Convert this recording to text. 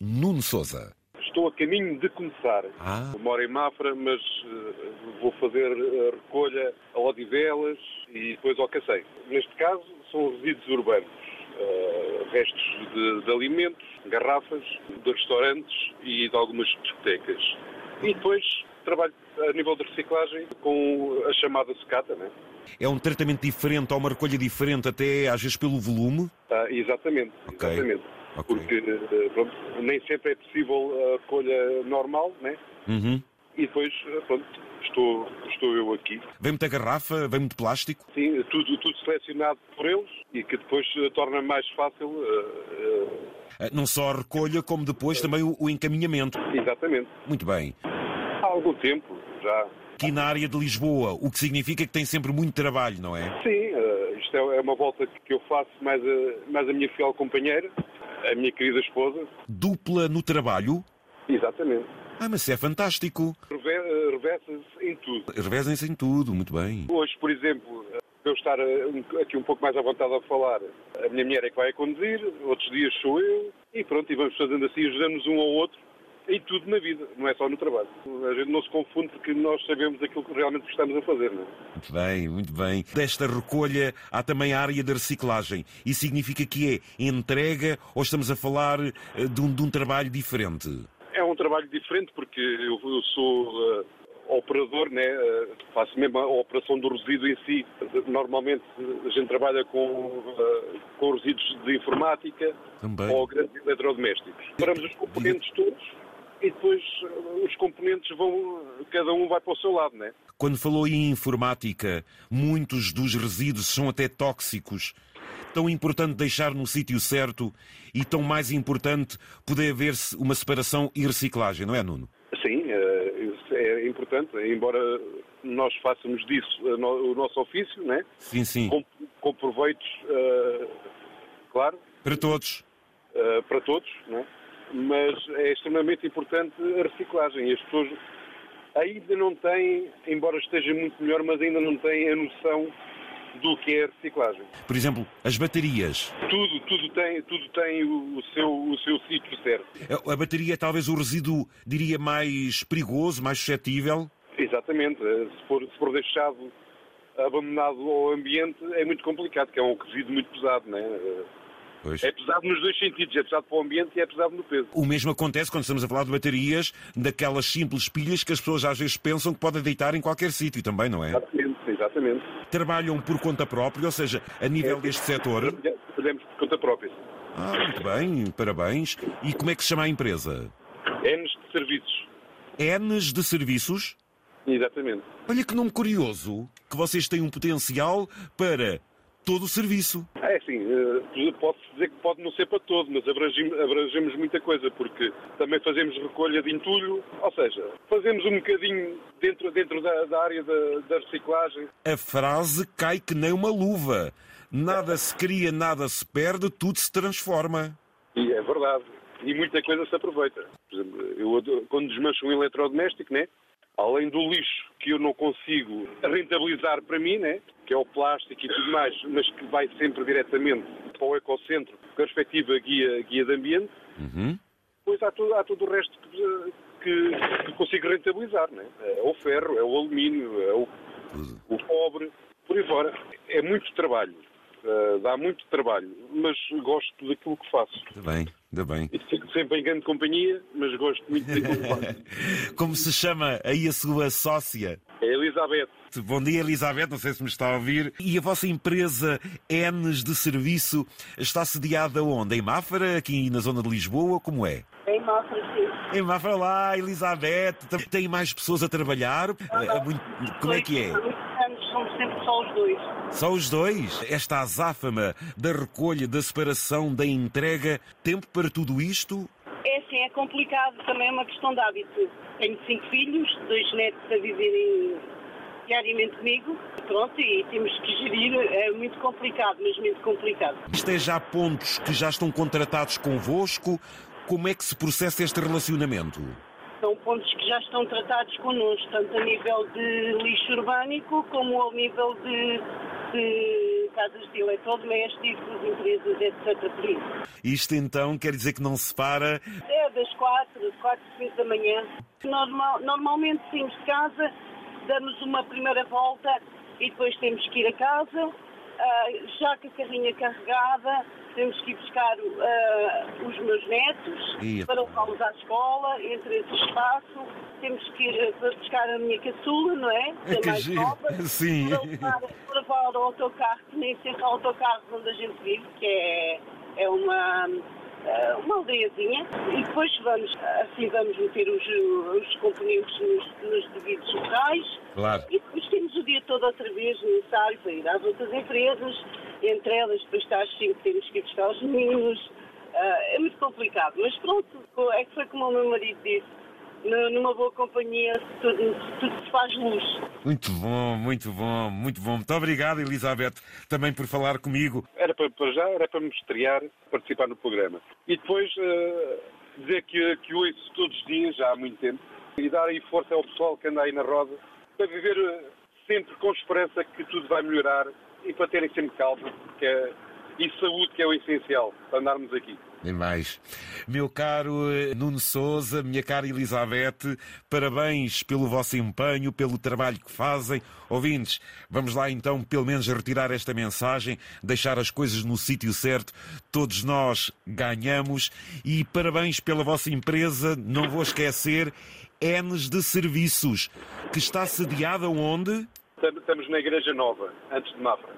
Nuno Souza. Estou a caminho de começar. Ah. Moro em Mafra, mas uh, vou fazer a recolha a Odivelas e depois ao Cacém. Neste caso, são resíduos urbanos. Uh, restos de, de, alimentos, garrafas, de restaurantes e de algumas discotecas. E depois trabalho a nível de reciclagem com a chamada secata, né? É um tratamento diferente, ou uma recolha diferente, até às vezes pelo volume? Ah, exatamente, okay. exatamente. Okay. Porque pronto, nem sempre é possível a recolha normal, né? Uhum. E depois, pronto, estou, estou eu aqui. Vem muita garrafa, vem muito plástico? Sim, tudo, tudo selecionado por eles e que depois torna mais fácil. Uh, uh... Não só a recolha, como depois também o, o encaminhamento. Exatamente. Muito bem. Há algum tempo já. Aqui na área de Lisboa, o que significa que tem sempre muito trabalho, não é? Sim, uh, isto é uma volta que eu faço mais a, mais a minha fiel companheira, a minha querida esposa. Dupla no trabalho? Exatamente. Ah, mas isso é fantástico. Revesem-se em tudo. Revesem-se em tudo, muito bem. Hoje, por exemplo, eu estar aqui um pouco mais à vontade a falar, a minha mulher é que vai a conduzir, outros dias sou eu, e pronto, e vamos fazendo assim, ajudando-nos um ao outro em tudo na vida, não é só no trabalho. A gente não se confunde porque nós sabemos aquilo que realmente estamos a fazer, não é? Muito bem, muito bem. Desta recolha há também a área da reciclagem. Isso significa que é entrega ou estamos a falar de um, de um trabalho diferente? É um trabalho diferente porque eu, eu sou uh, operador, né? Uh, faço mesmo a operação do resíduo em si. Normalmente a gente trabalha com, uh, com resíduos de informática Também. ou grandes eletrodomésticos. Paramos os componentes todos e depois os componentes vão, cada um vai para o seu lado, né? Quando falou em informática, muitos dos resíduos são até tóxicos. Tão importante deixar no sítio certo e tão mais importante poder haver uma separação e reciclagem, não é, Nuno? Sim, é importante, embora nós façamos disso o nosso ofício, né? Sim, sim. Com, com proveitos, claro. Para todos. Para todos, né? Mas é extremamente importante a reciclagem. As pessoas ainda não têm, embora esteja muito melhor, mas ainda não têm a noção do que é a reciclagem. Por exemplo, as baterias. Tudo, tudo tem, tudo tem o, seu, o seu sítio certo. A bateria é talvez o resíduo, diria, mais perigoso, mais suscetível? Exatamente. Se for, se for deixado abandonado ao ambiente, é muito complicado, porque é um resíduo muito pesado, não é? Pois. É pesado nos dois sentidos, é pesado para o ambiente e é pesado no peso. O mesmo acontece quando estamos a falar de baterias, daquelas simples pilhas que as pessoas às vezes pensam que podem deitar em qualquer sítio também, não é? Exatamente, exatamente. Trabalham por conta própria, ou seja, a nível é, deste setor. Trabalhamos por conta própria. Ah, muito bem, parabéns. E como é que se chama a empresa? Enes de Serviços. Enes de Serviços? Exatamente. Olha que nome curioso, que vocês têm um potencial para todo o serviço. É assim, pode-se dizer que pode não ser para todo, mas abrangemos, abrangemos, muita coisa, porque também fazemos recolha de entulho, ou seja, fazemos um bocadinho dentro, dentro da, da área da, da reciclagem. A frase cai que nem uma luva. Nada se cria, nada se perde, tudo se transforma. E é verdade. E muita coisa se aproveita. Por exemplo, eu, quando desmancho um eletrodoméstico, né? Além do lixo que eu não consigo rentabilizar para mim, né? que é o plástico e tudo mais, mas que vai sempre diretamente para o ecocentro com a respectiva guia, guia de ambiente, uhum. depois há todo, há todo o resto que, que, que consigo rentabilizar. Né? É o ferro, é o alumínio, é o, o cobre, por aí fora. É muito trabalho. Uh, dá muito trabalho, mas gosto daquilo que faço. Ainda bem, ainda bem. Fico sempre em grande companhia, mas gosto muito daquilo que faço. Como se chama aí a sua sócia? É Elizabeth. Bom dia, Elizabeth, não sei se me está a ouvir. E a vossa empresa Enes de Serviço está sediada onde? Em Máfara, aqui na zona de Lisboa? Como é? Em Máfara, sim. Em Máfara, lá, Elizabeth. Tem mais pessoas a trabalhar? Como é que é? somos sempre só os dois. Só os dois? Esta azáfama da recolha, da separação, da entrega, tempo para tudo isto? É sim, é complicado, também é uma questão de hábito. Tenho cinco filhos, dois netos a viverem diariamente comigo, pronto, e temos que gerir, é muito complicado, mas muito complicado. Isto é já pontos que já estão contratados convosco, como é que se processa este relacionamento? São pontos que já estão tratados connosco, tanto a nível de lixo urbânico como ao nível de, de casas de eletrodomésticos, empresas, etc. Por isso. Isto então quer dizer que não se para? É das quatro, quatro, cinco da manhã. Normal, normalmente saímos de casa, damos uma primeira volta e depois temos que ir a casa, uh, já com a carrinha carregada, temos que ir buscar uh, os meus netos para levá-los à escola, entre esse espaço, temos que ir para buscar a minha caçula, não é? Que é Que mais giro. nova, Sim. para levar, para levar ao autocarro, que nem sempre há autocarros onde a gente vive, que é, é uma, eh, uma aldeiazinha, e depois vamos, assim vamos meter os, os componentes nos, nos devidos locais, Claro. e depois temos o dia todo outra vez necessário para ir às outras empresas, entre elas depois está às 5 temos que ir buscar os meninos, Ah, é muito complicado, mas pronto, é que foi como o meu marido disse, nu- numa boa companhia tudo, tudo se faz luz. Muito bom, muito bom, muito bom. Muito obrigado, Elizabeth, também por falar comigo. Era para, para já, era para me estrear, participar no programa. E depois eh, dizer que, que ouço todos os dias, já há muito tempo, e dar aí força ao pessoal que anda aí na roda, para viver eh, sempre com esperança que tudo vai melhorar e para terem sempre calma que é, e saúde, que é o essencial para andarmos aqui. Nem mais. Meu caro eh, Nuno Souza, minha cara Elizabeth, parabéns pelo vosso empenho, pelo trabalho que fazem. Ouvintes, vamos lá então pelo menos retirar esta mensagem, deixar as coisas no sítio certo. Todos nós ganhamos e parabéns pela vossa empresa, não vou esquecer, Enes de Serviços, que está sediada onde? Estamos na Igreja Nova, antes de Mafra.